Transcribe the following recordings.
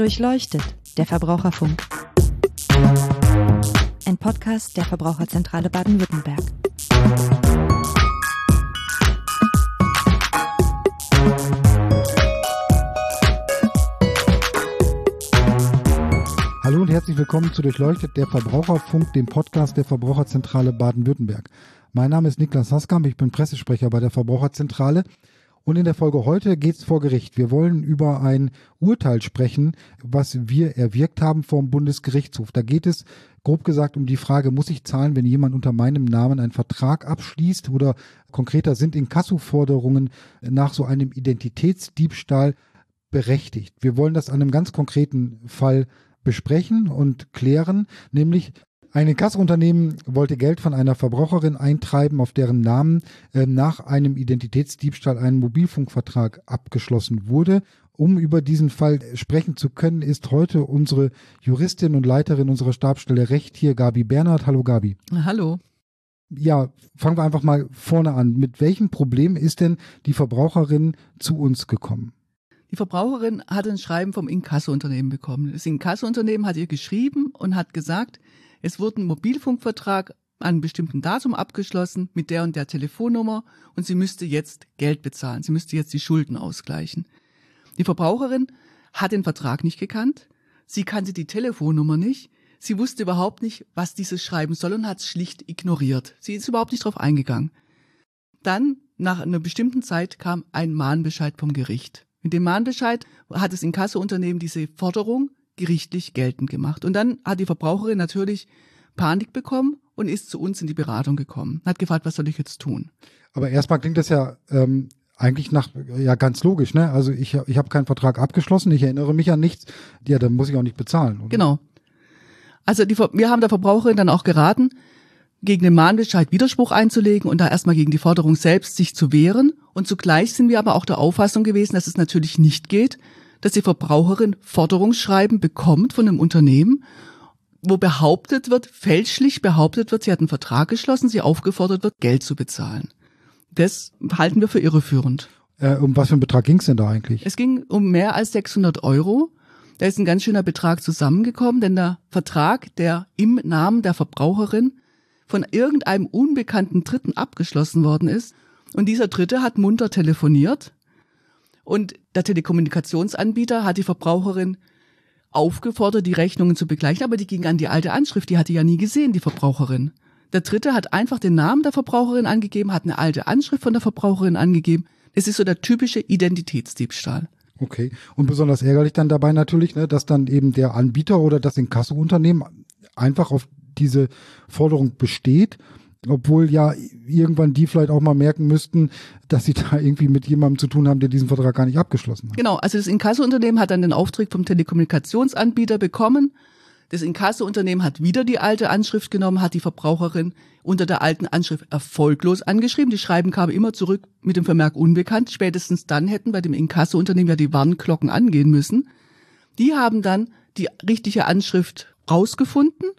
Durchleuchtet, der Verbraucherfunk. Ein Podcast der Verbraucherzentrale Baden-Württemberg. Hallo und herzlich willkommen zu Durchleuchtet, der Verbraucherfunk, dem Podcast der Verbraucherzentrale Baden-Württemberg. Mein Name ist Niklas Haskamp, ich bin Pressesprecher bei der Verbraucherzentrale. Und in der Folge heute geht's vor Gericht. Wir wollen über ein Urteil sprechen, was wir erwirkt haben vom Bundesgerichtshof. Da geht es grob gesagt um die Frage, muss ich zahlen, wenn jemand unter meinem Namen einen Vertrag abschließt oder konkreter sind Inkassoforderungen nach so einem Identitätsdiebstahl berechtigt. Wir wollen das an einem ganz konkreten Fall besprechen und klären, nämlich ein Inkassounternehmen wollte Geld von einer Verbraucherin eintreiben, auf deren Namen äh, nach einem Identitätsdiebstahl ein Mobilfunkvertrag abgeschlossen wurde. Um über diesen Fall sprechen zu können, ist heute unsere Juristin und Leiterin unserer Stabsstelle Recht hier, Gabi Bernhard. Hallo Gabi. Hallo. Ja, fangen wir einfach mal vorne an. Mit welchem Problem ist denn die Verbraucherin zu uns gekommen? Die Verbraucherin hat ein Schreiben vom Inkassounternehmen bekommen. Das Inkassounternehmen hat ihr geschrieben und hat gesagt, es wurde ein Mobilfunkvertrag an einem bestimmten Datum abgeschlossen mit der und der Telefonnummer und sie müsste jetzt Geld bezahlen. Sie müsste jetzt die Schulden ausgleichen. Die Verbraucherin hat den Vertrag nicht gekannt. Sie kannte die Telefonnummer nicht. Sie wusste überhaupt nicht, was dieses Schreiben soll und hat es schlicht ignoriert. Sie ist überhaupt nicht darauf eingegangen. Dann, nach einer bestimmten Zeit, kam ein Mahnbescheid vom Gericht. Mit dem Mahnbescheid hat das Inkassounternehmen diese Forderung gerichtlich geltend gemacht. Und dann hat die Verbraucherin natürlich Panik bekommen und ist zu uns in die Beratung gekommen. Hat gefragt, was soll ich jetzt tun? Aber erstmal klingt das ja ähm, eigentlich nach ja ganz logisch, ne? Also ich ich habe keinen Vertrag abgeschlossen, ich erinnere mich an nichts. Ja, dann muss ich auch nicht bezahlen. Oder? Genau. Also die, wir haben der Verbraucherin dann auch geraten, gegen den Mahnbescheid Widerspruch einzulegen und da erstmal gegen die Forderung selbst sich zu wehren. Und zugleich sind wir aber auch der Auffassung gewesen, dass es natürlich nicht geht, dass die Verbraucherin Forderungsschreiben bekommt von einem Unternehmen, wo behauptet wird, fälschlich behauptet wird, sie hat einen Vertrag geschlossen, sie aufgefordert wird, Geld zu bezahlen. Das halten wir für irreführend. Äh, um was für einen Betrag ging es denn da eigentlich? Es ging um mehr als 600 Euro. Da ist ein ganz schöner Betrag zusammengekommen, denn der Vertrag, der im Namen der Verbraucherin von irgendeinem unbekannten Dritten abgeschlossen worden ist, und dieser Dritte hat munter telefoniert und der Telekommunikationsanbieter hat die Verbraucherin aufgefordert, die Rechnungen zu begleichen, aber die ging an die alte Anschrift, die hatte ja nie gesehen, die Verbraucherin. Der dritte hat einfach den Namen der Verbraucherin angegeben, hat eine alte Anschrift von der Verbraucherin angegeben. Das ist so der typische Identitätsdiebstahl. Okay. Und besonders ärgerlich dann dabei natürlich, ne, dass dann eben der Anbieter oder das Inkassounternehmen einfach auf diese Forderung besteht obwohl ja irgendwann die vielleicht auch mal merken müssten, dass sie da irgendwie mit jemandem zu tun haben, der diesen Vertrag gar nicht abgeschlossen hat. Genau, also das Inkassounternehmen hat dann den Auftrag vom Telekommunikationsanbieter bekommen. Das Inkassounternehmen hat wieder die alte Anschrift genommen, hat die Verbraucherin unter der alten Anschrift erfolglos angeschrieben. Die Schreiben kamen immer zurück mit dem Vermerk unbekannt. Spätestens dann hätten bei dem Inkassounternehmen ja die Warnglocken angehen müssen. Die haben dann die richtige Anschrift rausgefunden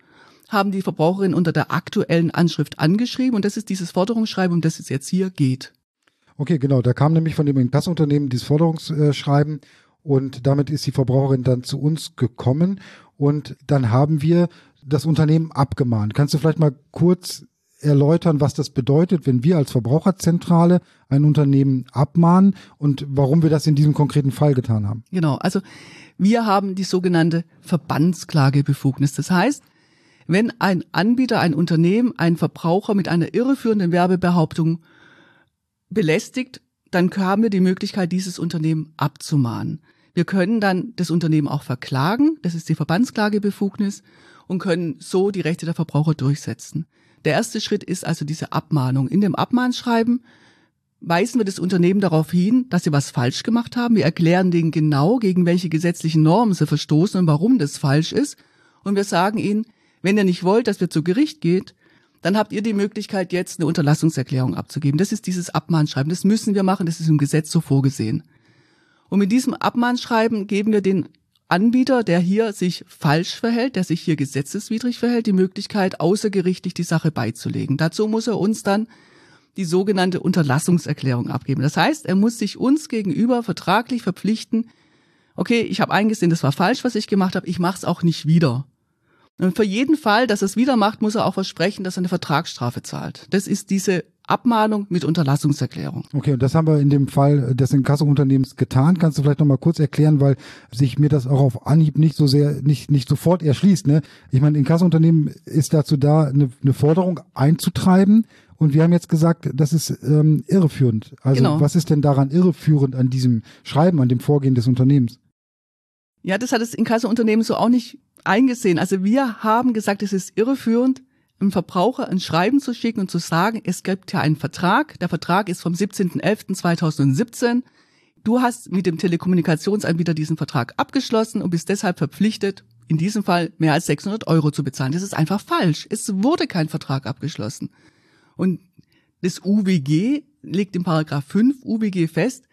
haben die Verbraucherin unter der aktuellen Anschrift angeschrieben und das ist dieses Forderungsschreiben, um das es jetzt hier geht. Okay, genau. Da kam nämlich von dem Inkassunternehmen dieses Forderungsschreiben und damit ist die Verbraucherin dann zu uns gekommen und dann haben wir das Unternehmen abgemahnt. Kannst du vielleicht mal kurz erläutern, was das bedeutet, wenn wir als Verbraucherzentrale ein Unternehmen abmahnen und warum wir das in diesem konkreten Fall getan haben? Genau, also wir haben die sogenannte Verbandsklagebefugnis. Das heißt, wenn ein Anbieter, ein Unternehmen, ein Verbraucher mit einer irreführenden Werbebehauptung belästigt, dann haben wir die Möglichkeit, dieses Unternehmen abzumahnen. Wir können dann das Unternehmen auch verklagen, das ist die Verbandsklagebefugnis, und können so die Rechte der Verbraucher durchsetzen. Der erste Schritt ist also diese Abmahnung. In dem Abmahnschreiben weisen wir das Unternehmen darauf hin, dass sie was falsch gemacht haben. Wir erklären denen genau, gegen welche gesetzlichen Normen sie verstoßen und warum das falsch ist. Und wir sagen ihnen, wenn ihr nicht wollt, dass wir zu Gericht geht, dann habt ihr die Möglichkeit, jetzt eine Unterlassungserklärung abzugeben. Das ist dieses Abmahnschreiben. Das müssen wir machen. Das ist im Gesetz so vorgesehen. Und mit diesem Abmahnschreiben geben wir den Anbieter, der hier sich falsch verhält, der sich hier gesetzeswidrig verhält, die Möglichkeit, außergerichtlich die Sache beizulegen. Dazu muss er uns dann die sogenannte Unterlassungserklärung abgeben. Das heißt, er muss sich uns gegenüber vertraglich verpflichten, okay, ich habe eingesehen, das war falsch, was ich gemacht habe, ich mache es auch nicht wieder. Und für jeden Fall, dass er es wieder macht, muss er auch versprechen, dass er eine Vertragsstrafe zahlt. Das ist diese Abmahnung mit Unterlassungserklärung. Okay, und das haben wir in dem Fall des Inkasso-Unternehmens getan. Kannst du vielleicht nochmal kurz erklären, weil sich mir das auch auf Anhieb nicht so sehr, nicht, nicht sofort erschließt. Ne? Ich meine, Inkasso-Unternehmen ist dazu da, eine, eine Forderung einzutreiben. Und wir haben jetzt gesagt, das ist ähm, irreführend. Also Genau. was ist denn daran irreführend an diesem Schreiben, an dem Vorgehen des Unternehmens? Ja, das hat das Inkasso-Unternehmen so auch nicht eingesehen. Also wir haben gesagt, es ist irreführend, einem Verbraucher ein Schreiben zu schicken und zu sagen, es gibt ja einen Vertrag. Der Vertrag ist vom 17.11.2017. Du hast mit dem Telekommunikationsanbieter diesen Vertrag abgeschlossen und bist deshalb verpflichtet, in diesem Fall mehr als 600 Euro zu bezahlen. Das ist einfach falsch. Es wurde kein Vertrag abgeschlossen. Und das UWG legt im Paragraph 5 UWG fest,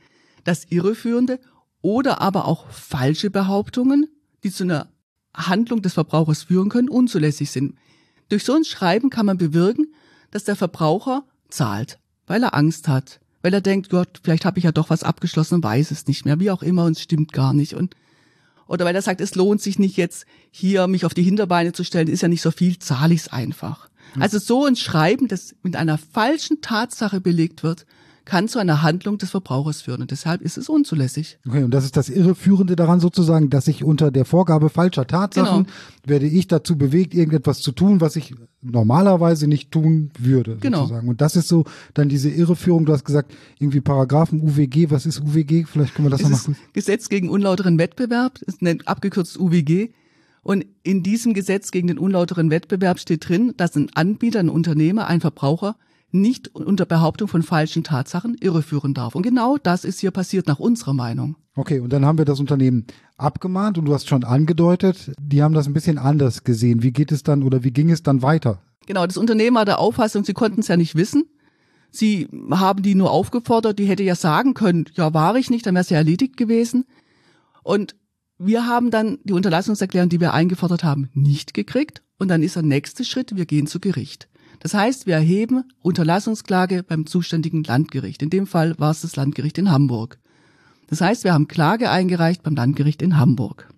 dass irreführende oder aber auch falsche Behauptungen, die zu einer Handlung des Verbrauchers führen können, unzulässig sind. Durch so ein Schreiben kann man bewirken, dass der Verbraucher zahlt, weil er Angst hat, weil er denkt, Gott, vielleicht habe ich ja doch was abgeschlossen und weiß es nicht mehr, wie auch immer, und es stimmt gar nicht. Und oder weil er sagt, es lohnt sich nicht jetzt hier mich auf die Hinterbeine zu stellen, ist ja nicht so viel, zahle ich es einfach. Also so ein Schreiben, das mit einer falschen Tatsache belegt wird, kann zu einer Handlung des Verbrauchers führen und deshalb ist es unzulässig. Okay, und das ist das Irreführende daran sozusagen, dass ich unter der Vorgabe falscher Tatsachen Genau. werde ich dazu bewegt, irgendetwas zu tun, was ich normalerweise nicht tun würde. Genau. Sozusagen. Und das ist so dann diese Irreführung, du hast gesagt, irgendwie Paragraphen UWG, was ist UWG? Vielleicht können wir das nochmal Gesetz gegen unlauteren Wettbewerb, ist nennt abgekürzt UWG. Und in diesem Gesetz gegen den unlauteren Wettbewerb steht drin, dass ein Anbieter, ein Unternehmer, ein Verbraucher nicht unter Behauptung von falschen Tatsachen irreführen darf. Und genau das ist hier passiert nach unserer Meinung. Okay, und dann haben wir das Unternehmen abgemahnt und du hast schon angedeutet, die haben das ein bisschen anders gesehen. Wie geht es dann oder wie ging es dann weiter? Genau, das Unternehmen war der Auffassung, sie konnten es ja nicht wissen. Sie haben die nur aufgefordert, die hätte ja sagen können, ja, war ich nicht, dann wäre es ja erledigt gewesen. Und wir haben dann die Unterlassungserklärung, die wir eingefordert haben, nicht gekriegt. Und dann ist der nächste Schritt, wir gehen zu Gericht. Das heißt, wir erheben Unterlassungsklage beim zuständigen Landgericht. In dem Fall war es das Landgericht in Hamburg. Das heißt, wir haben Klage eingereicht beim Landgericht in Hamburg.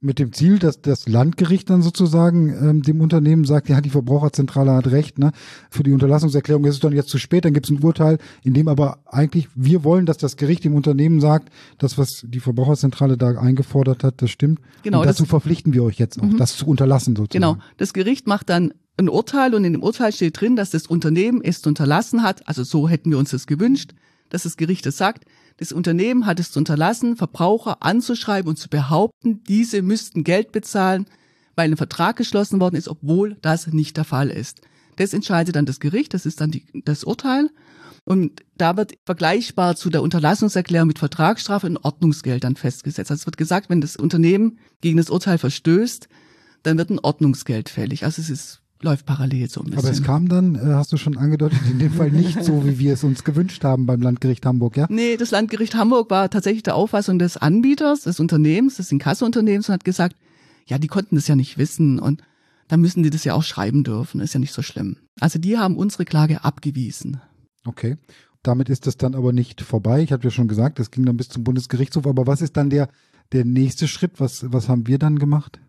Mit dem Ziel, dass das Landgericht dann sozusagen ähm, dem Unternehmen sagt, ja, die Verbraucherzentrale hat recht, ne? Für die Unterlassungserklärung ist es dann jetzt zu spät, dann gibt es ein Urteil, in dem aber eigentlich wir wollen, dass das Gericht dem Unternehmen sagt, das, was die Verbraucherzentrale da eingefordert hat, das stimmt. Genau, Und dazu das- verpflichten wir euch jetzt auch, das zu unterlassen sozusagen. Genau. Das Gericht macht dann ein Urteil und in dem Urteil steht drin, dass das Unternehmen es unterlassen hat, also so hätten wir uns das gewünscht, dass das Gericht es sagt, das Unternehmen hat es unterlassen, Verbraucher anzuschreiben und zu behaupten, diese müssten Geld bezahlen, weil ein Vertrag geschlossen worden ist, obwohl das nicht der Fall ist. Das entscheidet dann das Gericht, das ist dann die, das Urteil. Und da wird vergleichbar zu der Unterlassungserklärung mit Vertragsstrafe ein Ordnungsgeld dann festgesetzt. Also es wird gesagt, wenn das Unternehmen gegen das Urteil verstößt, dann wird ein Ordnungsgeld fällig. Also es ist, läuft parallel so ein bisschen. Aber es kam dann, äh, hast du schon angedeutet, in dem Fall nicht so, wie wir es uns gewünscht haben beim Landgericht Hamburg, ja? Nee, das Landgericht Hamburg war tatsächlich der Auffassung des Anbieters, des Unternehmens, des Inkasso-Unternehmens und hat gesagt, ja, die konnten das ja nicht wissen und dann müssen die das ja auch schreiben dürfen, ist ja nicht so schlimm. Also die haben unsere Klage abgewiesen. Okay. Damit ist das dann aber nicht vorbei. Ich habe ja schon gesagt, das ging dann bis zum Bundesgerichtshof. Aber was ist dann der, der nächste Schritt? Was, was haben wir dann gemacht?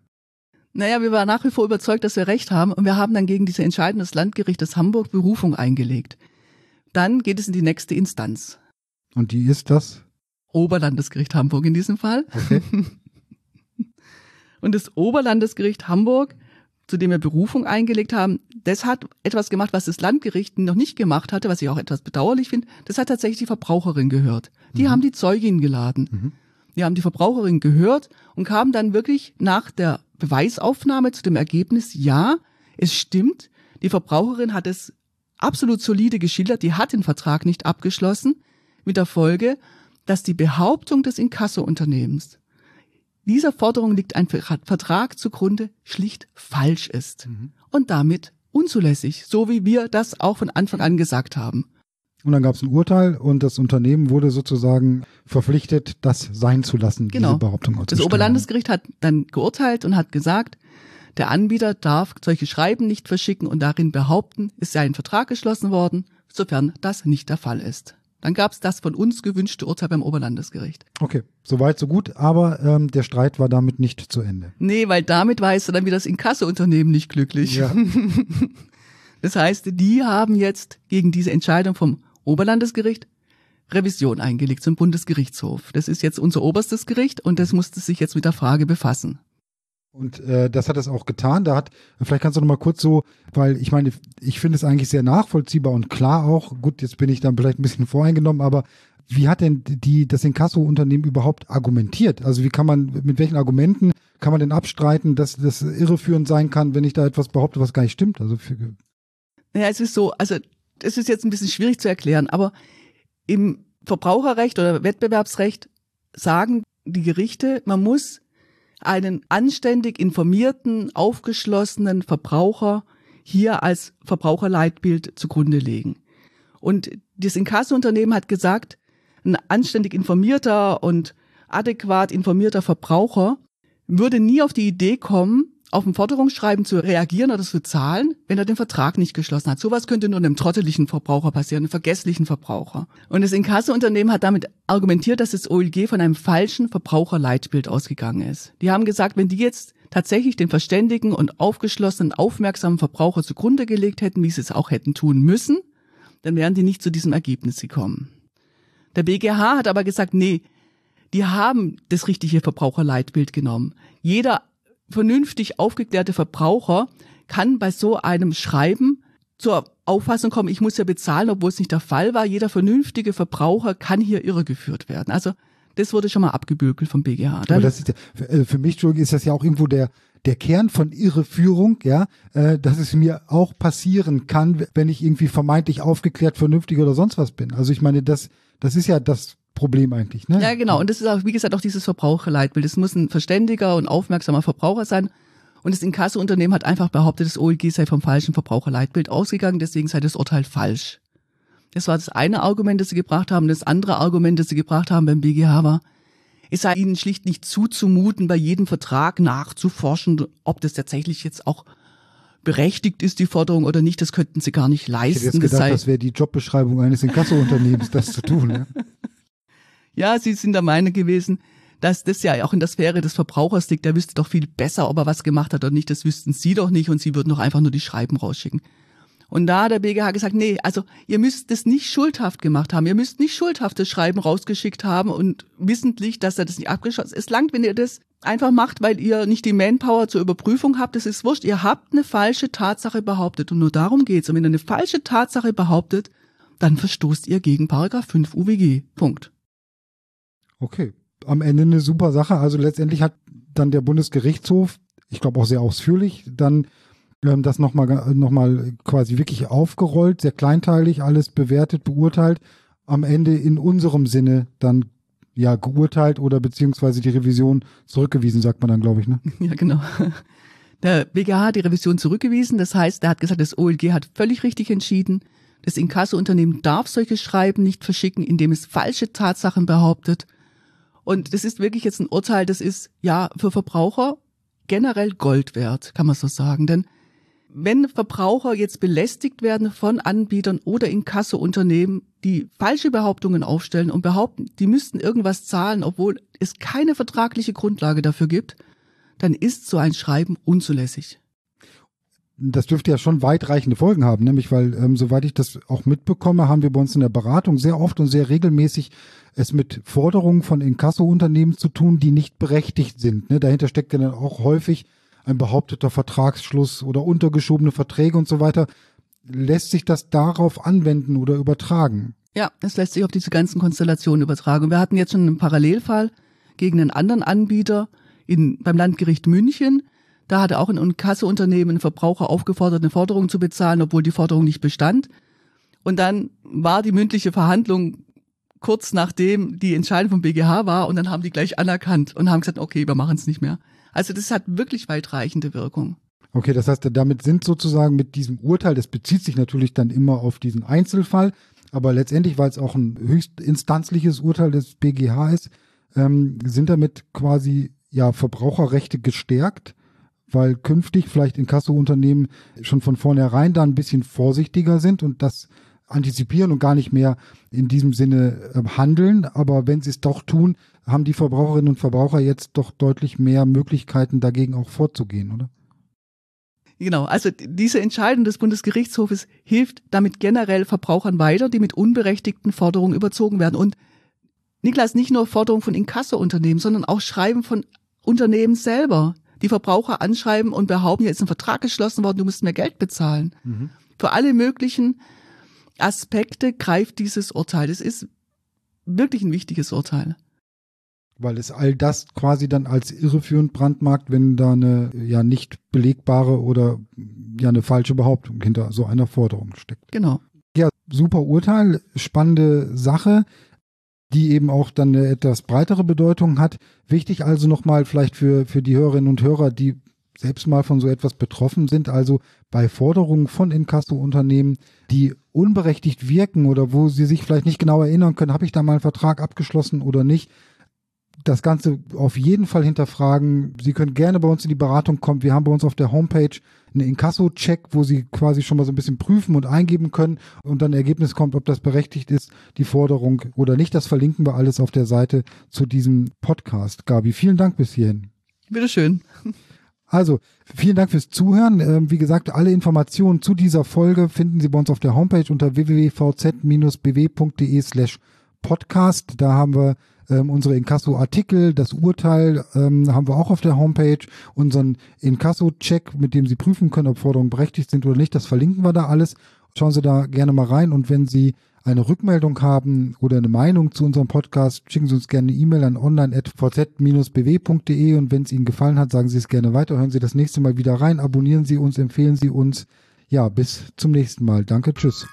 Naja, wir waren nach wie vor überzeugt, dass wir recht haben und wir haben dann gegen diese Entscheidung des Landgerichtes Hamburg Berufung eingelegt. Dann geht es in die nächste Instanz. Und die ist das? Oberlandesgericht Hamburg in diesem Fall. Okay. Und das Oberlandesgericht Hamburg, zu dem wir Berufung eingelegt haben, das hat etwas gemacht, was das Landgericht noch nicht gemacht hatte, was ich auch etwas bedauerlich finde. Das hat tatsächlich die Verbraucherin gehört. Die haben die Zeugin geladen. Die haben die Verbraucherin gehört und kamen dann wirklich nach der Beweisaufnahme zu dem Ergebnis, ja, es stimmt, die Verbraucherin hat es absolut solide geschildert, die hat den Vertrag nicht abgeschlossen, mit der Folge, dass die Behauptung des Inkasso-Unternehmens, dieser Forderung liegt ein Ver- Vertrag zugrunde, schlicht falsch ist und damit unzulässig, so wie wir das auch von Anfang an gesagt haben. Und dann gab es ein Urteil und das Unternehmen wurde sozusagen verpflichtet, das sein zu lassen, Genau. diese Behauptung Das. Oberlandesgericht hat dann geurteilt und hat gesagt, der Anbieter darf solche Schreiben nicht verschicken und darin behaupten, es sei ein Vertrag geschlossen worden, sofern das nicht der Fall ist. Dann gab es das von uns gewünschte Urteil beim Oberlandesgericht. Okay, soweit, so gut, aber ähm, der Streit war damit nicht zu Ende. Nee, weil damit weißt du dann wieder das Inkasseunternehmen nicht glücklich. Ja. Das heißt, die haben jetzt gegen diese Entscheidung vom Oberlandesgericht Revision eingelegt zum Bundesgerichtshof. Das ist jetzt unser oberstes Gericht und das musste sich jetzt mit der Frage befassen. Und äh, das hat es auch getan. Da hat, vielleicht kannst du noch mal kurz so, weil ich meine, ich finde es eigentlich sehr nachvollziehbar und klar auch. Gut, jetzt bin ich dann vielleicht ein bisschen voreingenommen, aber wie hat denn die das Inkasso-Unternehmen überhaupt argumentiert? Also wie kann man, mit welchen Argumenten kann man denn abstreiten, dass das irreführend sein kann, wenn ich da etwas behaupte, was gar nicht stimmt? Also für, Ja, es ist so, also das ist jetzt ein bisschen schwierig zu erklären, aber im Verbraucherrecht oder Wettbewerbsrecht sagen die Gerichte, man muss einen anständig informierten, aufgeschlossenen Verbraucher hier als Verbraucherleitbild zugrunde legen. Und das Inkassounternehmen hat gesagt, ein anständig informierter und adäquat informierter Verbraucher würde nie auf die Idee kommen, auf ein Forderungsschreiben zu reagieren oder zu zahlen, wenn er den Vertrag nicht geschlossen hat. Sowas könnte nur einem trotteligen Verbraucher passieren, einem vergesslichen Verbraucher. Und das Inkassounternehmen hat damit argumentiert, dass das OLG von einem falschen Verbraucherleitbild ausgegangen ist. Die haben gesagt, wenn die jetzt tatsächlich den verständigen und aufgeschlossenen, aufmerksamen Verbraucher zugrunde gelegt hätten, wie sie es auch hätten tun müssen, dann wären die nicht zu diesem Ergebnis gekommen. Der BGH hat aber gesagt, nee, die haben das richtige Verbraucherleitbild genommen. Jeder vernünftig aufgeklärte Verbraucher kann bei so einem Schreiben zur Auffassung kommen, ich muss ja bezahlen, obwohl es nicht der Fall war. Jeder vernünftige Verbraucher kann hier irregeführt werden. Also das wurde schon mal abgebügelt vom BGH. Dann, aber das ist ja, für, äh, für mich ist das ja auch irgendwo der der Kern von Irreführung, ja, äh, dass es mir auch passieren kann, wenn ich irgendwie vermeintlich aufgeklärt, vernünftig oder sonst was bin. Also ich meine, das das ist ja das Problem eigentlich, ne? ja, genau. Und das ist auch, wie gesagt, auch dieses Verbraucherleitbild. Es muss ein verständiger und aufmerksamer Verbraucher sein. Und das Inkassounternehmen hat einfach behauptet, das OLG sei vom falschen Verbraucherleitbild ausgegangen, deswegen sei das Urteil falsch. Das war das eine Argument, das sie gebracht haben. Das andere Argument, das sie gebracht haben beim BGH war, es sei ihnen schlicht nicht zuzumuten, bei jedem Vertrag nachzuforschen, ob das tatsächlich jetzt auch berechtigt ist, die Forderung oder nicht. Das könnten sie gar nicht Ich hätte leisten. jetzt Das gedacht, sei, das wäre die Jobbeschreibung eines Inkasso-Unternehmens, das zu tun. Ja? ja, sie sind der Meinung gewesen, dass das ja auch in der Sphäre des Verbrauchers liegt. Der wüsste doch viel besser, ob er was gemacht hat oder nicht. Das wüssten sie doch nicht und sie würden doch einfach nur die Schreiben rausschicken. Und da hat der BGH gesagt, nee, also ihr müsst das nicht schuldhaft gemacht haben. Ihr müsst nicht schuldhaftes Schreiben rausgeschickt haben und wissentlich, dass er das nicht abgeschlossen hat. Es langt, wenn ihr das einfach macht, weil ihr nicht die Manpower zur Überprüfung habt. Das ist wurscht. Ihr habt eine falsche Tatsache behauptet und nur darum geht's. Und wenn ihr eine falsche Tatsache behauptet, dann verstoßt ihr gegen Paragraph 5 UWG. Punkt. Okay. Am Ende eine super Sache. Also letztendlich hat dann der Bundesgerichtshof, ich glaube auch sehr ausführlich, dann ähm, das nochmal noch mal quasi wirklich aufgerollt, sehr kleinteilig, alles bewertet, beurteilt, am Ende in unserem Sinne dann ja geurteilt oder beziehungsweise die Revision zurückgewiesen, sagt man dann, glaube ich, ne? Ja, genau. Der BGH hat die Revision zurückgewiesen. Das heißt, er hat gesagt, das OLG hat völlig richtig entschieden. Das Inkassounternehmen darf solche Schreiben nicht verschicken, indem es falsche Tatsachen behauptet. Und das ist wirklich jetzt ein Urteil, das ist ja für Verbraucher generell Gold wert, kann man so sagen. Denn wenn Verbraucher jetzt belästigt werden von Anbietern oder Inkassounternehmen, die falsche Behauptungen aufstellen und behaupten, die müssten irgendwas zahlen, obwohl es keine vertragliche Grundlage dafür gibt, dann ist so ein Schreiben unzulässig. Das dürfte ja schon weitreichende Folgen haben, nämlich weil, ähm, soweit ich das auch mitbekomme, haben wir bei uns in der Beratung sehr oft und sehr regelmäßig es mit Forderungen von Inkasso-Unternehmen zu tun, die nicht berechtigt sind. Ne? Dahinter steckt ja dann auch häufig ein behaupteter Vertragsschluss oder untergeschobene Verträge und so weiter. Lässt sich das darauf anwenden oder übertragen? Ja, es lässt sich auf diese ganzen Konstellationen übertragen. Wir hatten jetzt schon einen Parallelfall gegen einen anderen Anbieter in, beim Landgericht München. Da hatte auch ein Inkassounternehmen Verbraucher aufgefordert, eine Forderung zu bezahlen, obwohl die Forderung nicht bestand. Und dann war die mündliche Verhandlung kurz nachdem die Entscheidung vom BGH war und dann haben die gleich anerkannt und haben gesagt, okay, wir machen es nicht mehr. Also das hat wirklich weitreichende Wirkung. Okay, das heißt, damit sind sozusagen mit diesem Urteil, das bezieht sich natürlich dann immer auf diesen Einzelfall, aber letztendlich, weil es auch ein höchstinstanzliches Urteil des BGH ist, ähm, sind damit quasi ja Verbraucherrechte gestärkt, weil künftig vielleicht Inkasso-Unternehmen schon von vornherein da ein bisschen vorsichtiger sind und das antizipieren und gar nicht mehr in diesem Sinne äh, handeln. Aber wenn sie es doch tun, haben die Verbraucherinnen und Verbraucher jetzt doch deutlich mehr Möglichkeiten, dagegen auch vorzugehen, oder? Genau, also diese Entscheidung des Bundesgerichtshofes hilft damit generell Verbrauchern weiter, die mit unberechtigten Forderungen überzogen werden. Und Niklas, nicht nur Forderungen von Inkasso-Unternehmen, sondern auch Schreiben von Unternehmen selber, die Verbraucher anschreiben und behaupten, jetzt ist ein Vertrag geschlossen worden, du musst mehr Geld bezahlen. Mhm. Für alle möglichen Aspekte greift dieses Urteil. Das ist wirklich ein wichtiges Urteil. Weil es all das quasi dann als irreführend brandmarkt, wenn da eine ja nicht belegbare oder ja eine falsche Behauptung hinter so einer Forderung steckt. Genau. Ja, super Urteil, spannende Sache, die eben auch dann eine etwas breitere Bedeutung hat. Wichtig also nochmal vielleicht für, für die Hörerinnen und Hörer, die selbst mal von so etwas betroffen sind, also bei Forderungen von Inkasso-Unternehmen, die unberechtigt wirken oder wo sie sich vielleicht nicht genau erinnern können, habe ich da mal einen Vertrag abgeschlossen oder nicht, das Ganze auf jeden Fall hinterfragen. Sie können gerne bei uns in die Beratung kommen. Wir haben bei uns auf der Homepage einen Inkasso-Check, wo Sie quasi schon mal so ein bisschen prüfen und eingeben können und dann Ergebnis kommt, ob das berechtigt ist, die Forderung oder nicht. Das verlinken wir alles auf der Seite zu diesem Podcast. Gabi, vielen Dank bis hierhin. Bitteschön. Also, vielen Dank fürs Zuhören. Ähm, wie gesagt, alle Informationen zu dieser Folge finden Sie bei uns auf der Homepage unter www.vz-bw.de slash podcast. Da haben wir ähm, unsere Inkasso-Artikel, das Urteil ähm, haben wir auch auf der Homepage, unseren Inkasso-Check, mit dem Sie prüfen können, ob Forderungen berechtigt sind oder nicht. Das verlinken wir da alles. Schauen Sie da gerne mal rein und wenn Sie eine Rückmeldung haben oder eine Meinung zu unserem Podcast, schicken Sie uns gerne eine E-Mail an online.vz-bw.de und wenn es Ihnen gefallen hat, sagen Sie es gerne weiter. Hören Sie das nächste Mal wieder rein, abonnieren Sie uns, empfehlen Sie uns. Ja, bis zum nächsten Mal. Danke, tschüss.